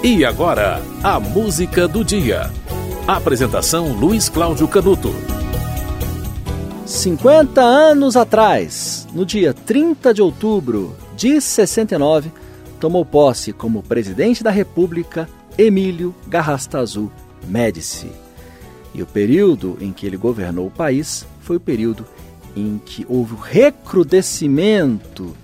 E agora, a música do dia. Apresentação Luiz Cláudio Canuto. 50 anos atrás, no dia 30 de outubro de 69, tomou posse como presidente da República Emílio Garrastazu Médici. E o período em que ele governou o país foi o período em que houve o recrudescimento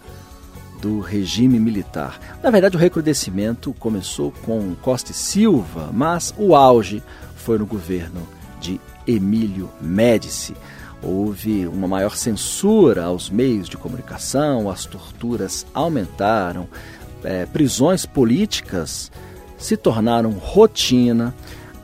do regime militar. Na verdade, o recrudescimento começou com Costa e Silva, mas o auge foi no governo de Emílio Médici. Houve uma maior censura aos meios de comunicação, as torturas aumentaram, é, prisões políticas se tornaram rotina,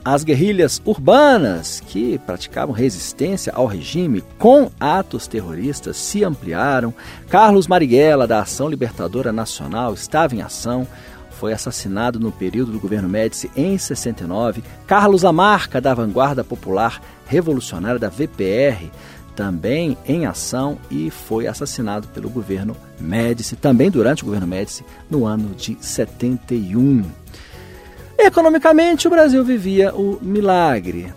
as guerrilhas urbanas, que praticavam resistência ao regime com atos terroristas, se ampliaram. Carlos Marighella, da Ação Libertadora Nacional, estava em ação, foi assassinado no período do governo Médici em 69. Carlos Amarca, da Vanguarda Popular Revolucionária da VPR, também em ação e foi assassinado pelo governo Médici, também durante o governo Médici, no ano de 71. Economicamente, o Brasil vivia o milagre.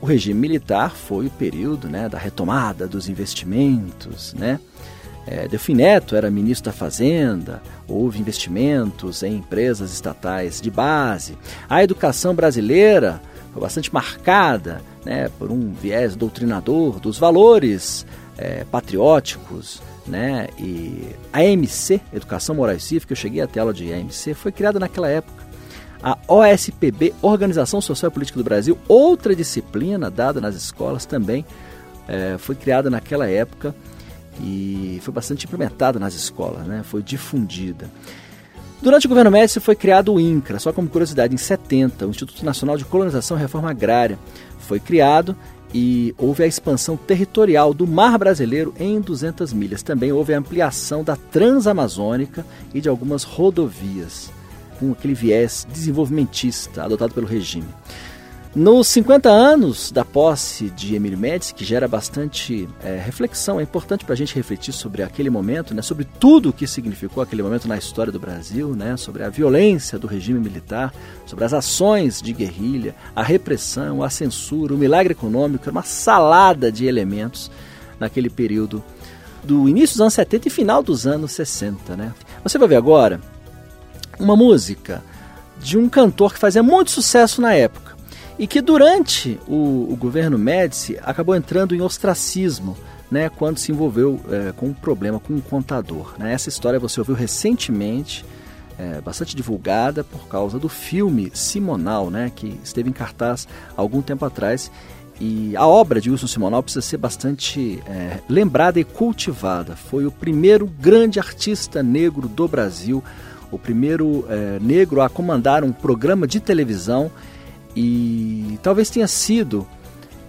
O regime militar foi o período né, da retomada dos investimentos. Né? É, Delfim Neto era ministro da Fazenda, houve investimentos em empresas estatais de base. A educação brasileira foi bastante marcada né, por um viés doutrinador dos valores é, patrióticos. Né? E a AMC, Educação Moral e Cívica, eu cheguei até aula de AMC, foi criada naquela época a OSPB, Organização Social e Política do Brasil, outra disciplina dada nas escolas também, é, foi criada naquela época e foi bastante implementada nas escolas, né? foi difundida. Durante o governo Médici foi criado o INCRA, só como curiosidade, em 70, o Instituto Nacional de Colonização e Reforma Agrária foi criado e houve a expansão territorial do mar brasileiro em 200 milhas. Também houve a ampliação da Transamazônica e de algumas rodovias com aquele viés desenvolvimentista adotado pelo regime. Nos 50 anos da posse de Emílio Médici, que gera bastante é, reflexão, é importante para a gente refletir sobre aquele momento, né, sobre tudo o que significou aquele momento na história do Brasil, né, sobre a violência do regime militar, sobre as ações de guerrilha, a repressão, a censura, o milagre econômico, uma salada de elementos naquele período do início dos anos 70 e final dos anos 60. Né. Você vai ver agora uma música de um cantor que fazia muito sucesso na época e que durante o, o governo Médici acabou entrando em ostracismo, né, quando se envolveu é, com um problema com um contador. Né? Essa história você ouviu recentemente, é, bastante divulgada por causa do filme Simonal, né, que esteve em cartaz há algum tempo atrás. E a obra de Wilson Simonal precisa ser bastante é, lembrada e cultivada. Foi o primeiro grande artista negro do Brasil o primeiro é, negro a comandar um programa de televisão e talvez tenha sido,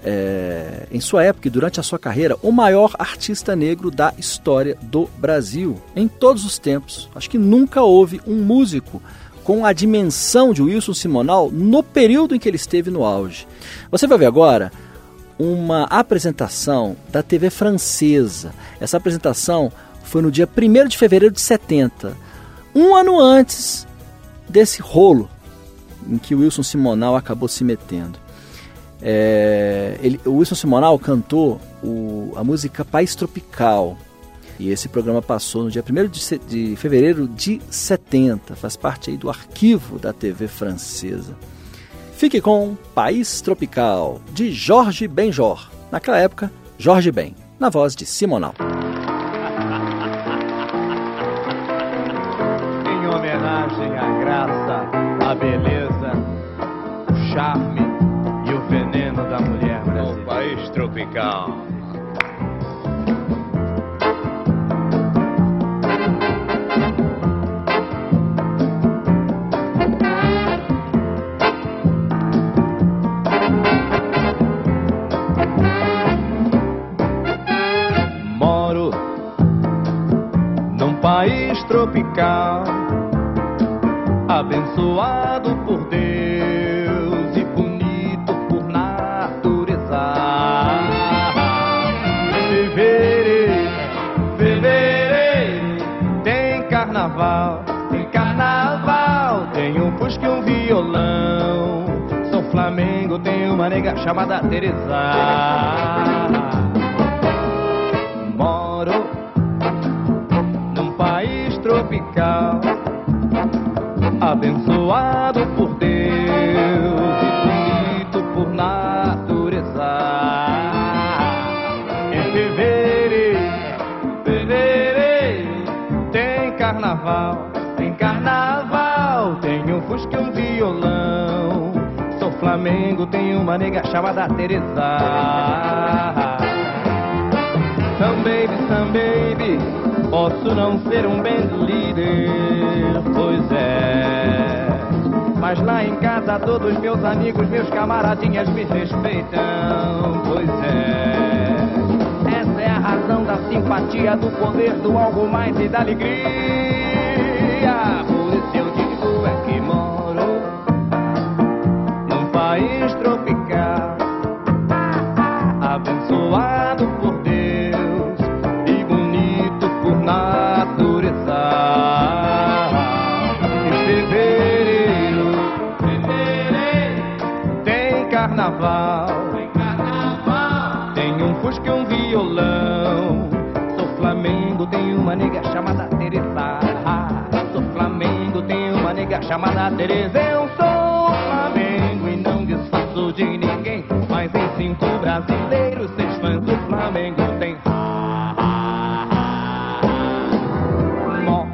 é, em sua época e durante a sua carreira, o maior artista negro da história do Brasil, em todos os tempos. Acho que nunca houve um músico com a dimensão de Wilson Simonal no período em que ele esteve no auge. Você vai ver agora uma apresentação da TV francesa. Essa apresentação foi no dia 1 de fevereiro de 70 um ano antes desse rolo em que o Wilson Simonal acabou se metendo. É, ele, o Wilson Simonal cantou o, a música País Tropical. E esse programa passou no dia 1 de, de fevereiro de 70. Faz parte aí do arquivo da TV francesa. Fique com País Tropical, de Jorge Benjor. Naquela época, Jorge Ben, na voz de Simonal. Beleza, o charme e o veneno da mulher brasileira. Um país tropical. Flamengo, tenho uma nega chamada Teresa. Moro num país tropical, abençoado por Flamengo, tenho uma nega chamada Teresa. Some baby, some baby, posso não ser um band leader, pois é. Mas lá em casa todos meus amigos, meus camaradinhas me respeitam, pois é. Essa é a razão da simpatia, do poder, do algo mais e da alegria. País tropical, abençoado por Deus e bonito por natureza. Em fevereiro, tem carnaval, tem tem um fusca e um violão. Sou Flamengo, tenho uma nega chamada Teresa. Sou Flamengo, tenho uma nega chamada Teresa. Eu sou Cinco brasileiros, seis fãs do Flamengo tem. Mó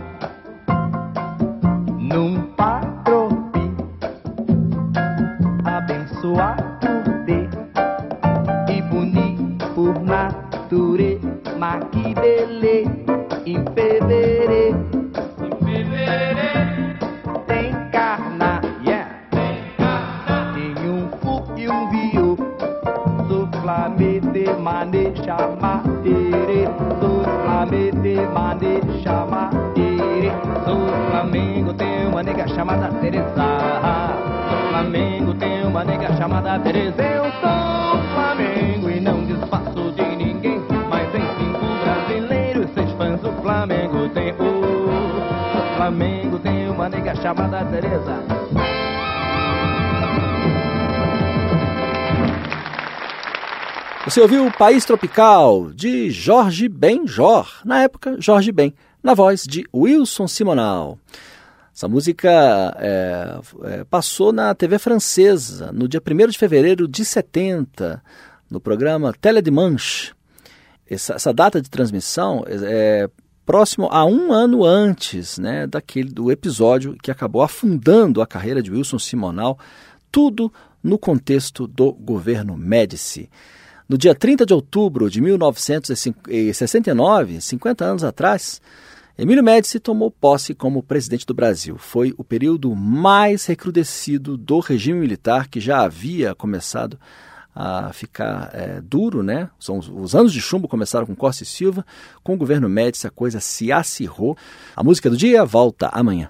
num patropi abençoado e bonito por natureza, mas que beleza em mane, chama, ere. Sou Flamete, mane, chama, ere. Sou Flamengo, tem uma nega chamada Teresa. Sou Flamengo, tem uma nega chamada Teresa. Eu sou Flamengo e não disfarço de ninguém. Mas em cinco brasileiros, seis fãs do Flamengo tem o. Flamengo, tem uma nega chamada Teresa. Você ouviu País Tropical, de Jorge Benjor, na época Jorge Ben, na voz de Wilson Simonal. Essa música é, é, passou na TV francesa no dia 1 de fevereiro de 70, no programa Télé Dimanche. Essa, essa data de transmissão é, é próximo a um ano antes né, daquele do episódio que acabou afundando a carreira de Wilson Simonal, tudo no contexto do governo Médici. No dia 30 de outubro de 1969, 50 anos atrás, Emílio Médici tomou posse como presidente do Brasil. Foi o período mais recrudescido do regime militar que já havia começado a ficar é, duro, né? São os, os, anos de chumbo começaram com Costa e Silva, com o governo Médici a coisa se acirrou. A música do dia volta amanhã.